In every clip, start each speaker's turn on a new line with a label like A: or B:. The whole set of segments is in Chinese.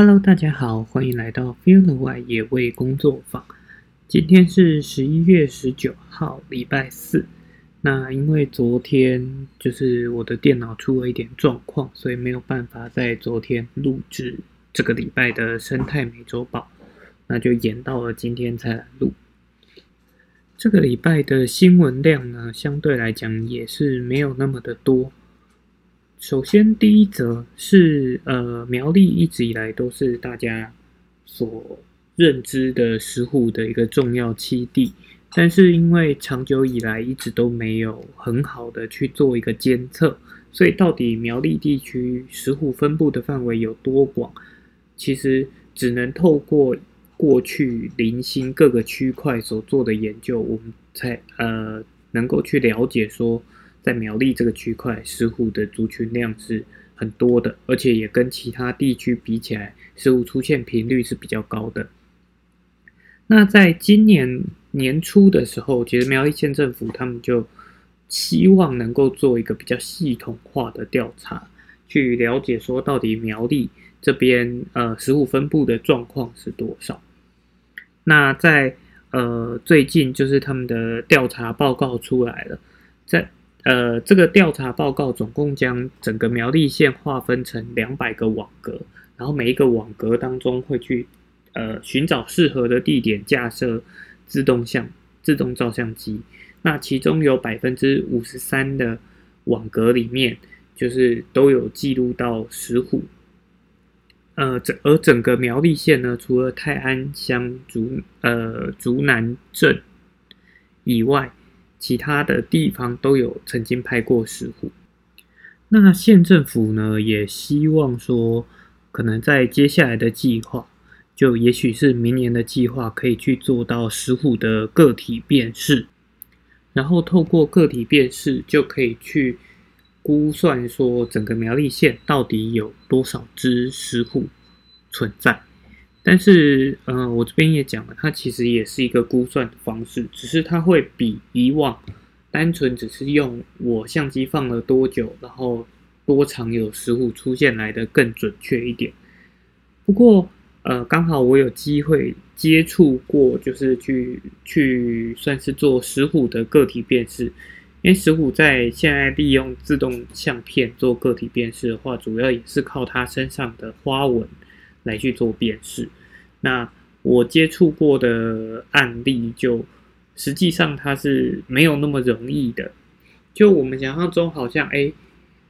A: Hello，大家好，欢迎来到 Feel the Way 野味工作坊。今天是十一月十九号，礼拜四。那因为昨天就是我的电脑出了一点状况，所以没有办法在昨天录制这个礼拜的生态美洲豹，那就延到了今天才来录。这个礼拜的新闻量呢，相对来讲也是没有那么的多。首先，第一则是呃，苗栗一直以来都是大家所认知的石虎的一个重要栖地，但是因为长久以来一直都没有很好的去做一个监测，所以到底苗栗地区石虎分布的范围有多广，其实只能透过过去零星各个区块所做的研究，我们才呃能够去了解说。在苗栗这个区块，石虎的族群量是很多的，而且也跟其他地区比起来，石虎出现频率是比较高的。那在今年年初的时候，其实苗栗县政府他们就希望能够做一个比较系统化的调查，去了解说到底苗栗这边呃石虎分布的状况是多少。那在呃最近就是他们的调查报告出来了，在。呃，这个调查报告总共将整个苗栗县划分成两百个网格，然后每一个网格当中会去呃寻找适合的地点架设自动相自动照相机。那其中有百分之五十三的网格里面，就是都有记录到石虎。呃，整而整个苗栗县呢，除了泰安乡竹呃竹南镇以外。其他的地方都有曾经拍过石虎，那县政府呢也希望说，可能在接下来的计划，就也许是明年的计划，可以去做到石虎的个体辨识，然后透过个体辨识，就可以去估算说整个苗栗县到底有多少只石虎存在。但是，嗯，我这边也讲了，它其实也是一个估算的方式，只是它会比以往单纯只是用我相机放了多久，然后多长有石虎出现来的更准确一点。不过，呃，刚好我有机会接触过，就是去去算是做石虎的个体辨识，因为石虎在现在利用自动相片做个体辨识的话，主要也是靠它身上的花纹来去做辨识。那我接触过的案例，就实际上它是没有那么容易的。就我们想象中，好像 A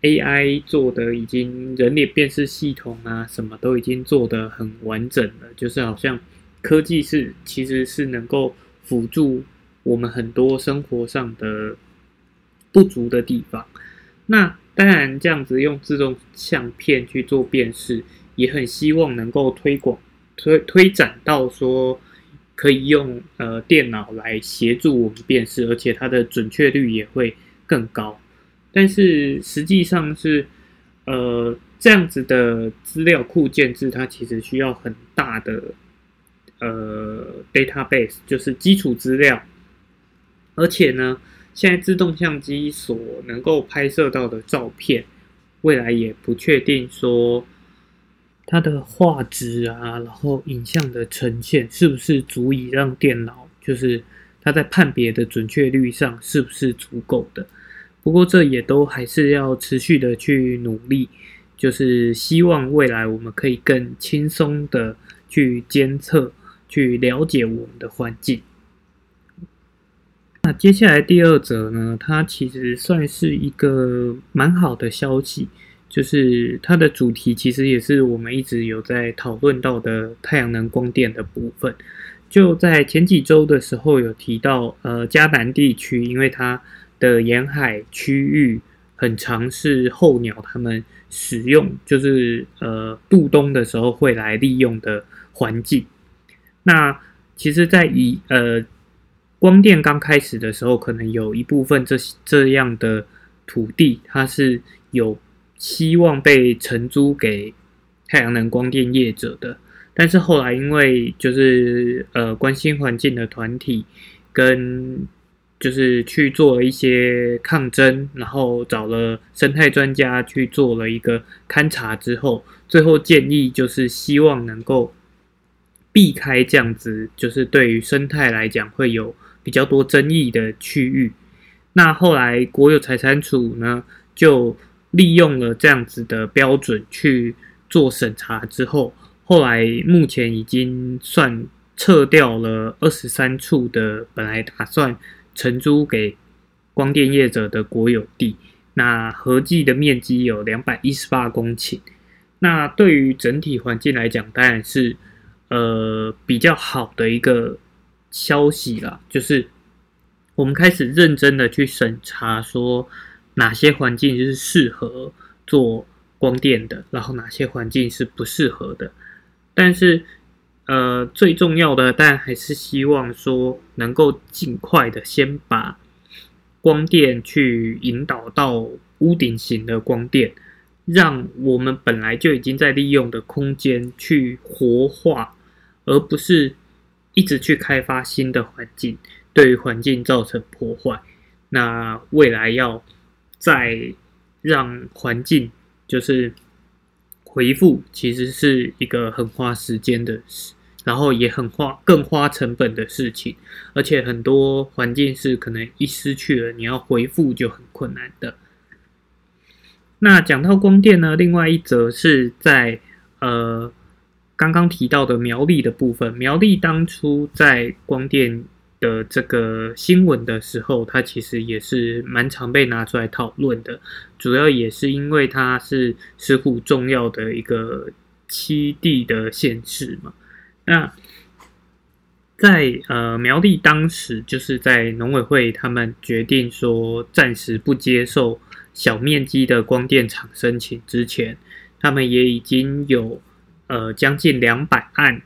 A: A I 做的已经人脸辨识系统啊，什么都已经做得很完整了。就是好像科技是其实是能够辅助我们很多生活上的不足的地方。那当然，这样子用自动相片去做辨识，也很希望能够推广。推推展到说可以用呃电脑来协助我们辨识，而且它的准确率也会更高。但是实际上是呃这样子的资料库建制，它其实需要很大的呃 database，就是基础资料。而且呢，现在自动相机所能够拍摄到的照片，未来也不确定说。它的画质啊，然后影像的呈现是不是足以让电脑，就是它在判别的准确率上是不是足够的？不过这也都还是要持续的去努力，就是希望未来我们可以更轻松的去监测、去了解我们的环境。那接下来第二则呢，它其实算是一个蛮好的消息。就是它的主题其实也是我们一直有在讨论到的太阳能光电的部分。就在前几周的时候有提到，呃，迦南地区因为它的沿海区域很长，是候鸟它们使用，就是呃渡冬的时候会来利用的环境。那其实，在以呃光电刚开始的时候，可能有一部分这这样的土地，它是有。希望被承租给太阳能光电业者的，但是后来因为就是呃关心环境的团体跟就是去做了一些抗争，然后找了生态专家去做了一个勘察之后，最后建议就是希望能够避开这样子，就是对于生态来讲会有比较多争议的区域。那后来国有财产署呢，就利用了这样子的标准去做审查之后，后来目前已经算。撤掉了二十三处的本来打算承租给光电业者的国有地，那合计的面积有两百一十八公顷。那对于整体环境来讲，当然是呃比较好的一个消息了。就是我们开始认真的去审查，说哪些环境就是适合做光电的，然后哪些环境是不适合的，但是。呃，最重要的，但还是希望说能够尽快的先把光电去引导到屋顶型的光电，让我们本来就已经在利用的空间去活化，而不是一直去开发新的环境，对于环境造成破坏。那未来要再让环境就是。回复其实是一个很花时间的事，然后也很花更花成本的事情，而且很多环境是可能一失去了，你要回复就很困难的。那讲到光电呢，另外一则是在呃刚刚提到的苗栗的部分，苗栗当初在光电。的这个新闻的时候，它其实也是蛮常被拿出来讨论的，主要也是因为它是石虎重要的一个七地的县市嘛。那在呃苗栗当时，就是在农委会他们决定说暂时不接受小面积的光电厂申请之前，他们也已经有呃将近两百案。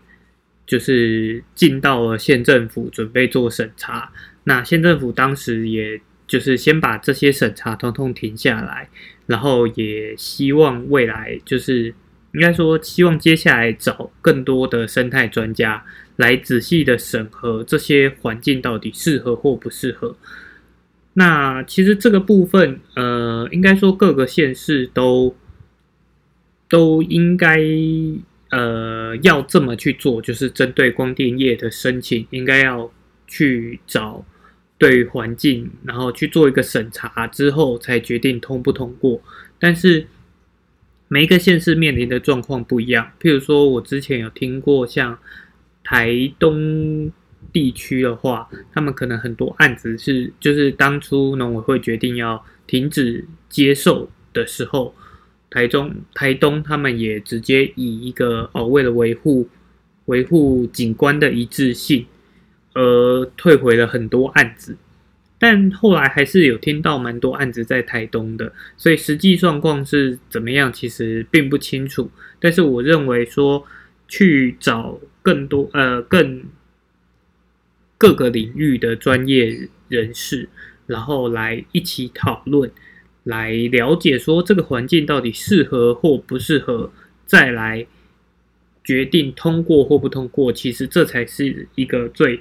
A: 就是进到了县政府准备做审查，那县政府当时也就是先把这些审查通通停下来，然后也希望未来就是应该说希望接下来找更多的生态专家来仔细的审核这些环境到底适合或不适合。那其实这个部分，呃，应该说各个县市都都应该。呃，要这么去做，就是针对光电业的申请，应该要去找对环境，然后去做一个审查之后，才决定通不通过。但是每一个县市面临的状况不一样，譬如说我之前有听过，像台东地区的话，他们可能很多案子是，就是当初农委会决定要停止接受的时候。台中、台东，他们也直接以一个哦，为了维护维护景观的一致性，而退回了很多案子。但后来还是有听到蛮多案子在台东的，所以实际状况是怎么样，其实并不清楚。但是我认为说，去找更多呃更各个领域的专业人士，然后来一起讨论。来了解说这个环境到底适合或不适合，再来决定通过或不通过。其实这才是一个最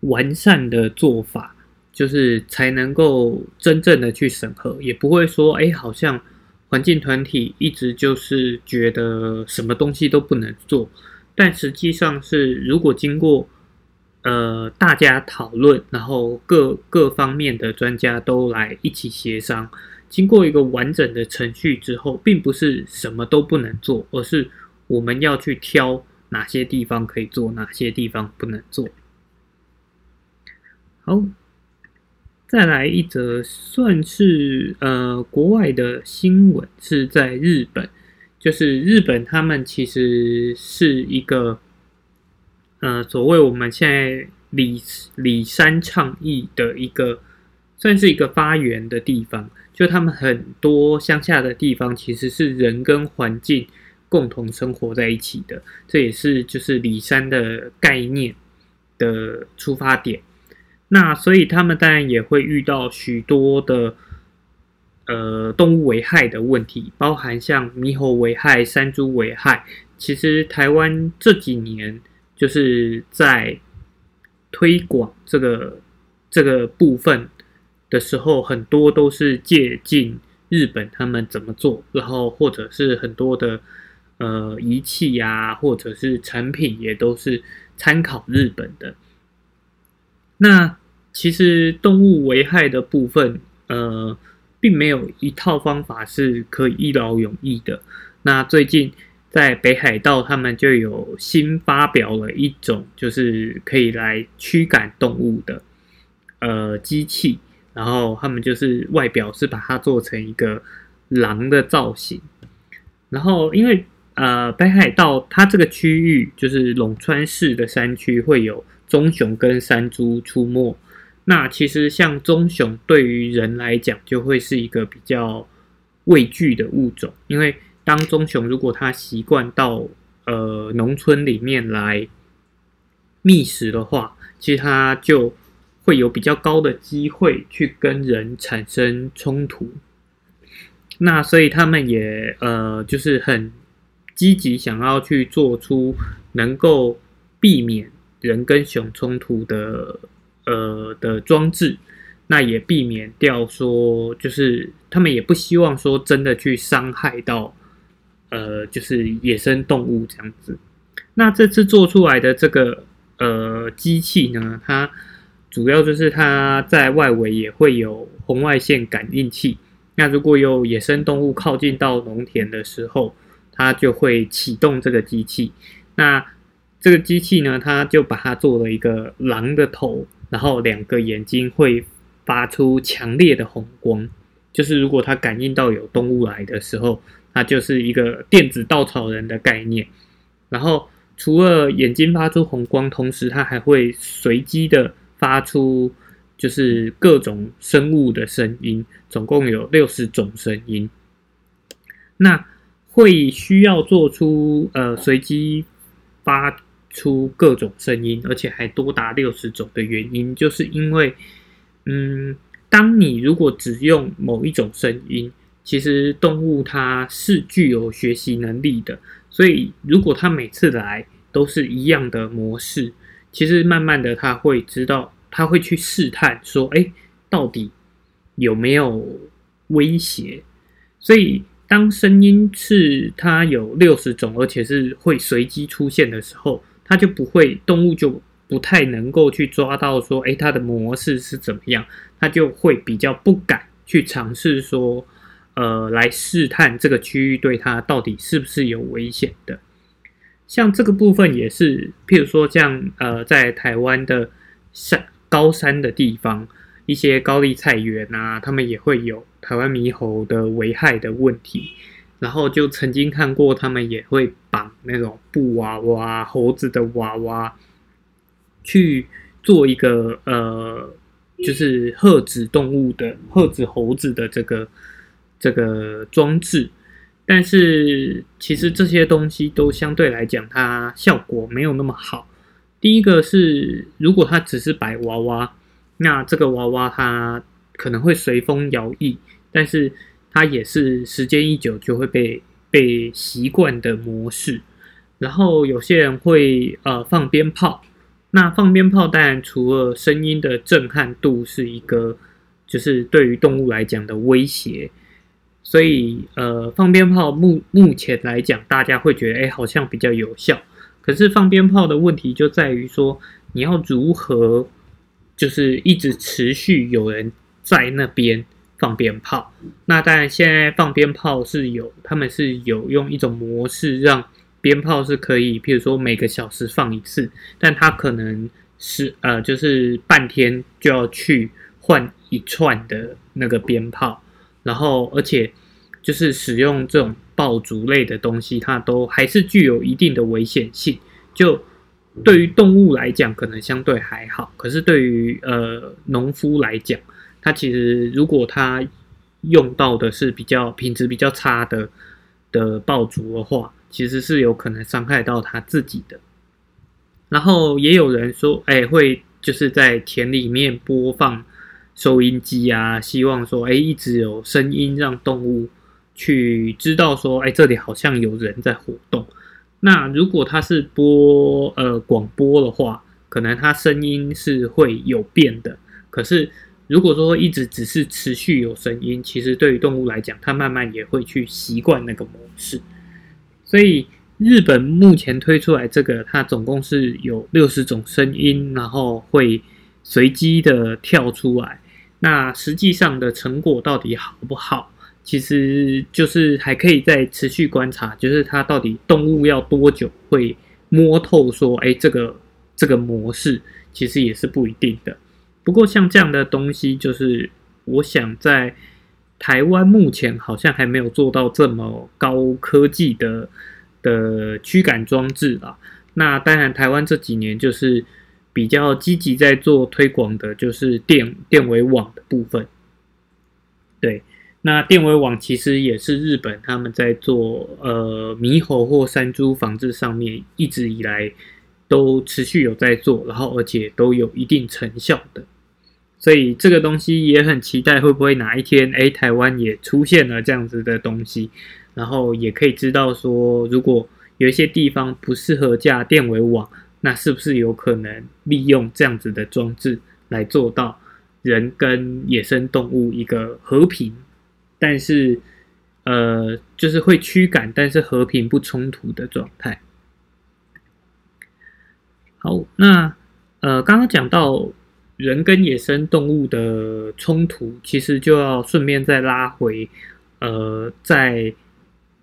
A: 完善的做法，就是才能够真正的去审核，也不会说哎，好像环境团体一直就是觉得什么东西都不能做，但实际上是如果经过。呃，大家讨论，然后各各方面的专家都来一起协商，经过一个完整的程序之后，并不是什么都不能做，而是我们要去挑哪些地方可以做，哪些地方不能做。好，再来一则算是呃国外的新闻，是在日本，就是日本他们其实是一个。呃，所谓我们现在里里山倡议的一个，算是一个发源的地方。就他们很多乡下的地方，其实是人跟环境共同生活在一起的。这也是就是里山的概念的出发点。那所以他们当然也会遇到许多的呃动物危害的问题，包含像猕猴危害、山猪危害。其实台湾这几年。就是在推广这个这个部分的时候，很多都是借鉴日本他们怎么做，然后或者是很多的呃仪器呀，或者是产品也都是参考日本的。那其实动物危害的部分，呃，并没有一套方法是可以一劳永逸的。那最近在北海道，他们就有新发表了一种，就是可以来驱赶动物的呃机器，然后他们就是外表是把它做成一个狼的造型，然后因为呃北海道它这个区域就是陇川市的山区会有棕熊跟山猪出没。那其实像棕熊对于人来讲，就会是一个比较畏惧的物种，因为当棕熊如果它习惯到呃农村里面来觅食的话，其实它就会有比较高的机会去跟人产生冲突。那所以他们也呃就是很积极想要去做出能够避免人跟熊冲突的。呃的装置，那也避免掉说，就是他们也不希望说真的去伤害到，呃，就是野生动物这样子。那这次做出来的这个呃机器呢，它主要就是它在外围也会有红外线感应器。那如果有野生动物靠近到农田的时候，它就会启动这个机器。那这个机器呢，它就把它做了一个狼的头。然后两个眼睛会发出强烈的红光，就是如果它感应到有动物来的时候，它就是一个电子稻草人的概念。然后除了眼睛发出红光，同时它还会随机的发出就是各种生物的声音，总共有六十种声音。那会需要做出呃随机发。出各种声音，而且还多达六十种的原因，就是因为，嗯，当你如果只用某一种声音，其实动物它是具有学习能力的，所以如果它每次来都是一样的模式，其实慢慢的它会知道，它会去试探说，哎，到底有没有威胁？所以当声音是它有六十种，而且是会随机出现的时候。它就不会，动物就不太能够去抓到说，哎，它的模式是怎么样，它就会比较不敢去尝试说，呃，来试探这个区域对它到底是不是有危险的。像这个部分也是，譬如说像呃，在台湾的山高山的地方，一些高丽菜园啊，他们也会有台湾猕猴的危害的问题。然后就曾经看过，他们也会绑那种布娃娃、猴子的娃娃，去做一个呃，就是鹤子动物的鹤子猴子的这个这个装置。但是其实这些东西都相对来讲，它效果没有那么好。第一个是，如果它只是摆娃娃，那这个娃娃它可能会随风摇曳，但是。它也是时间一久就会被被习惯的模式，然后有些人会呃放鞭炮，那放鞭炮当然除了声音的震撼度是一个，就是对于动物来讲的威胁，所以呃放鞭炮目目前来讲，大家会觉得哎好像比较有效，可是放鞭炮的问题就在于说你要如何就是一直持续有人在那边。放鞭炮，那当然现在放鞭炮是有，他们是有用一种模式，让鞭炮是可以，譬如说每个小时放一次，但它可能是呃，就是半天就要去换一串的那个鞭炮，然后而且就是使用这种爆竹类的东西，它都还是具有一定的危险性。就对于动物来讲，可能相对还好，可是对于呃农夫来讲，他其实，如果他用到的是比较品质比较差的的爆竹的话，其实是有可能伤害到他自己的。然后也有人说，哎，会就是在田里面播放收音机啊，希望说，哎，一直有声音让动物去知道说，哎，这里好像有人在活动。那如果它是播呃广播的话，可能它声音是会有变的。可是如果说一直只是持续有声音，其实对于动物来讲，它慢慢也会去习惯那个模式。所以日本目前推出来这个，它总共是有六十种声音，然后会随机的跳出来。那实际上的成果到底好不好？其实就是还可以再持续观察，就是它到底动物要多久会摸透说，哎，这个这个模式其实也是不一定的。不过像这样的东西，就是我想在台湾目前好像还没有做到这么高科技的的驱赶装置啊。那当然，台湾这几年就是。比较积极在做推广的，就是电电围网的部分。对，那电围网其实也是日本他们在做呃猕猴或山猪防治上面一直以来都持续有在做，然后而且都有一定成效的。所以这个东西也很期待会不会哪一天，哎，台湾也出现了这样子的东西，然后也可以知道说，如果有一些地方不适合架电围网。那是不是有可能利用这样子的装置来做到人跟野生动物一个和平，但是呃，就是会驱赶，但是和平不冲突的状态？好，那呃，刚刚讲到人跟野生动物的冲突，其实就要顺便再拉回，呃，在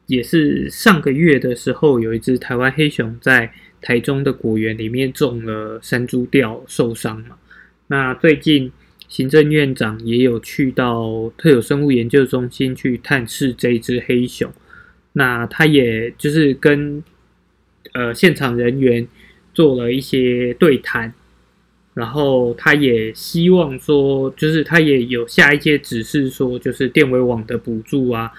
A: 也是上个月的时候，有一只台湾黑熊在。台中的果园里面中了山猪吊，受伤嘛？那最近行政院长也有去到特有生物研究中心去探视这一只黑熊。那他也就是跟呃现场人员做了一些对谈，然后他也希望说，就是他也有下一些指示，说就是电围网的补助啊，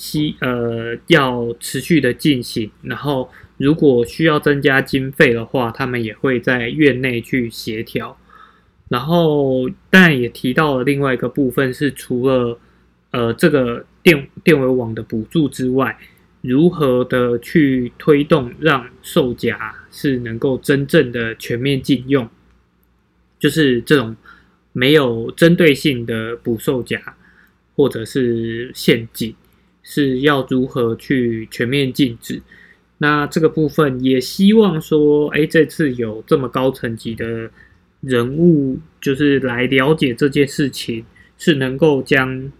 A: 希呃要持续的进行，然后。如果需要增加经费的话，他们也会在院内去协调。然后，当然也提到了另外一个部分是，除了呃这个电电围网的补助之外，如何的去推动让售夹是能够真正的全面禁用，就是这种没有针对性的捕兽夹或者是陷阱，是要如何去全面禁止？那这个部分也希望说，哎，这次有这么高层级的人物，就是来了解这件事情，是能够将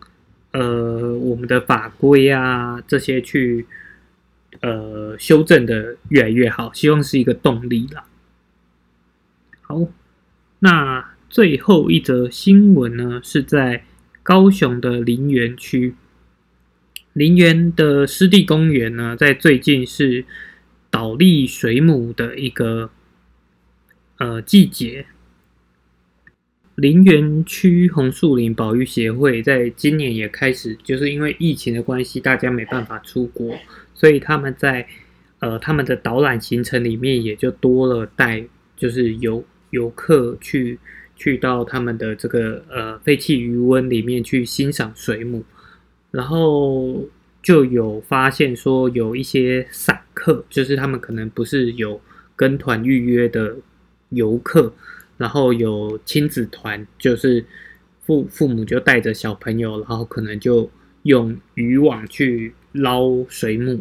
A: 呃我们的法规啊这些去呃修正的越来越好，希望是一个动力啦。好，那最后一则新闻呢，是在高雄的林园区。林园的湿地公园呢，在最近是倒立水母的一个呃季节。林园区红树林保育协会在今年也开始，就是因为疫情的关系，大家没办法出国，所以他们在呃他们的导览行程里面也就多了带，就是游游客去去到他们的这个呃废弃渔温里面去欣赏水母。然后就有发现说，有一些散客，就是他们可能不是有跟团预约的游客，然后有亲子团，就是父父母就带着小朋友，然后可能就用渔网去捞水母。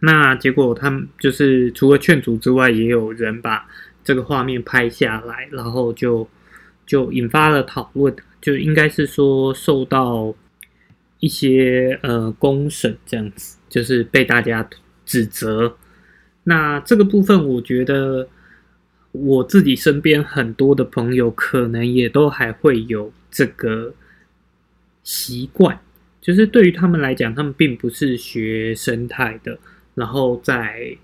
A: 那结果他们就是除了劝阻之外，也有人把这个画面拍下来，然后就就引发了讨论，就应该是说受到。一些呃公审这样子，就是被大家指责。那这个部分，我觉得我自己身边很多的朋友，可能也都还会有这个习惯，就是对于他们来讲，他们并不是学生态的，然后在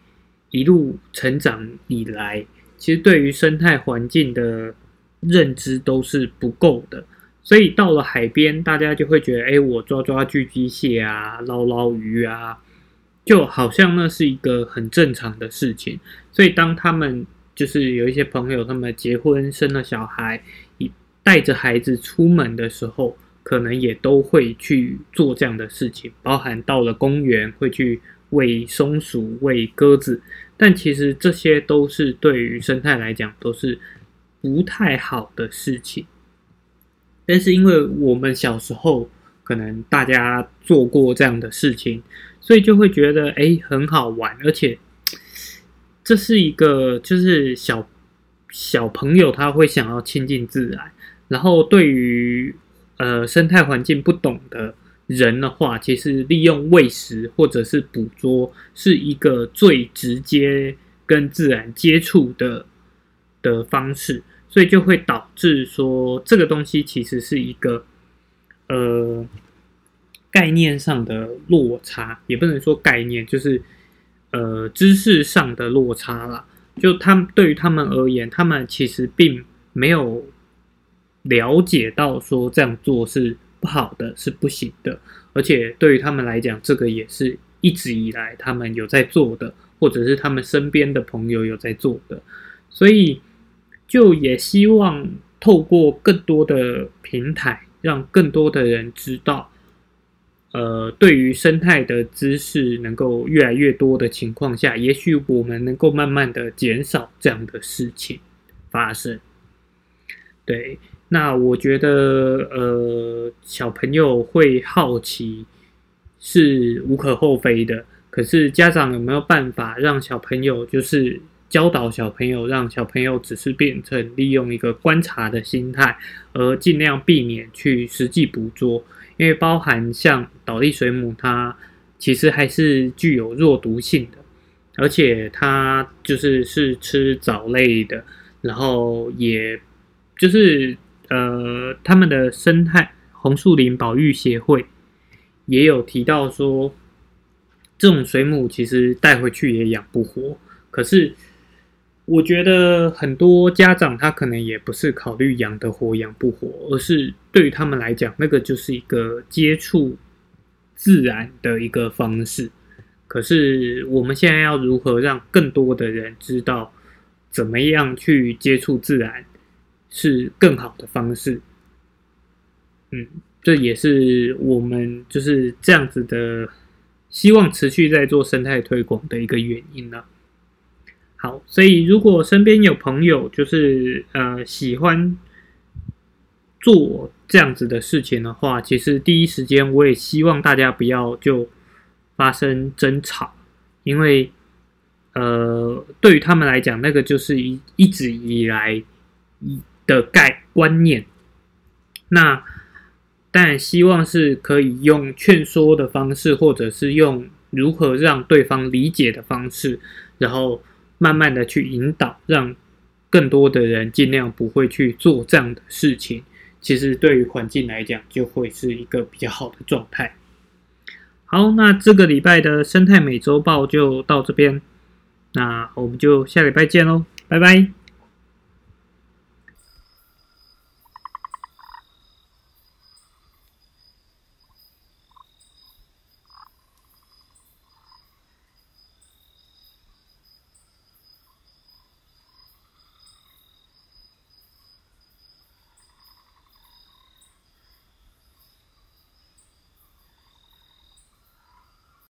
A: 一路成长以来，其实对于生态环境的认知都是不够的。所以到了海边，大家就会觉得，哎，我抓抓巨机蟹啊，捞捞鱼啊，就好像那是一个很正常的事情。所以当他们就是有一些朋友，他们结婚生了小孩，带着孩子出门的时候，可能也都会去做这样的事情，包含到了公园会去喂松鼠、喂鸽子。但其实这些都是对于生态来讲，都是不太好的事情。但是因为我们小时候可能大家做过这样的事情，所以就会觉得哎很好玩，而且这是一个就是小小朋友他会想要亲近自然，然后对于呃生态环境不懂的人的话，其实利用喂食或者是捕捉是一个最直接跟自然接触的的方式。所以就会导致说，这个东西其实是一个呃概念上的落差，也不能说概念，就是呃知识上的落差啦。就他们对于他们而言，他们其实并没有了解到说这样做是不好的，是不行的。而且对于他们来讲，这个也是一直以来他们有在做的，或者是他们身边的朋友有在做的，所以。就也希望透过更多的平台，让更多的人知道，呃，对于生态的知识能够越来越多的情况下，也许我们能够慢慢的减少这样的事情发生。对，那我觉得，呃，小朋友会好奇是无可厚非的，可是家长有没有办法让小朋友就是？教导小朋友，让小朋友只是变成利用一个观察的心态，而尽量避免去实际捕捉，因为包含像倒立水母，它其实还是具有弱毒性的，而且它就是是吃藻类的，然后也就是呃，他们的生态红树林保育协会也有提到说，这种水母其实带回去也养不活，可是。我觉得很多家长他可能也不是考虑养得活养不活，而是对于他们来讲，那个就是一个接触自然的一个方式。可是我们现在要如何让更多的人知道怎么样去接触自然是更好的方式？嗯，这也是我们就是这样子的，希望持续在做生态推广的一个原因呢。好，所以如果身边有朋友就是呃喜欢做这样子的事情的话，其实第一时间我也希望大家不要就发生争吵，因为呃对于他们来讲，那个就是一一直以来的概观念。那但希望是可以用劝说的方式，或者是用如何让对方理解的方式，然后。慢慢的去引导，让更多的人尽量不会去做这样的事情。其实对于环境来讲，就会是一个比较好的状态。好，那这个礼拜的生态美洲报就到这边，那我们就下礼拜见喽，拜拜。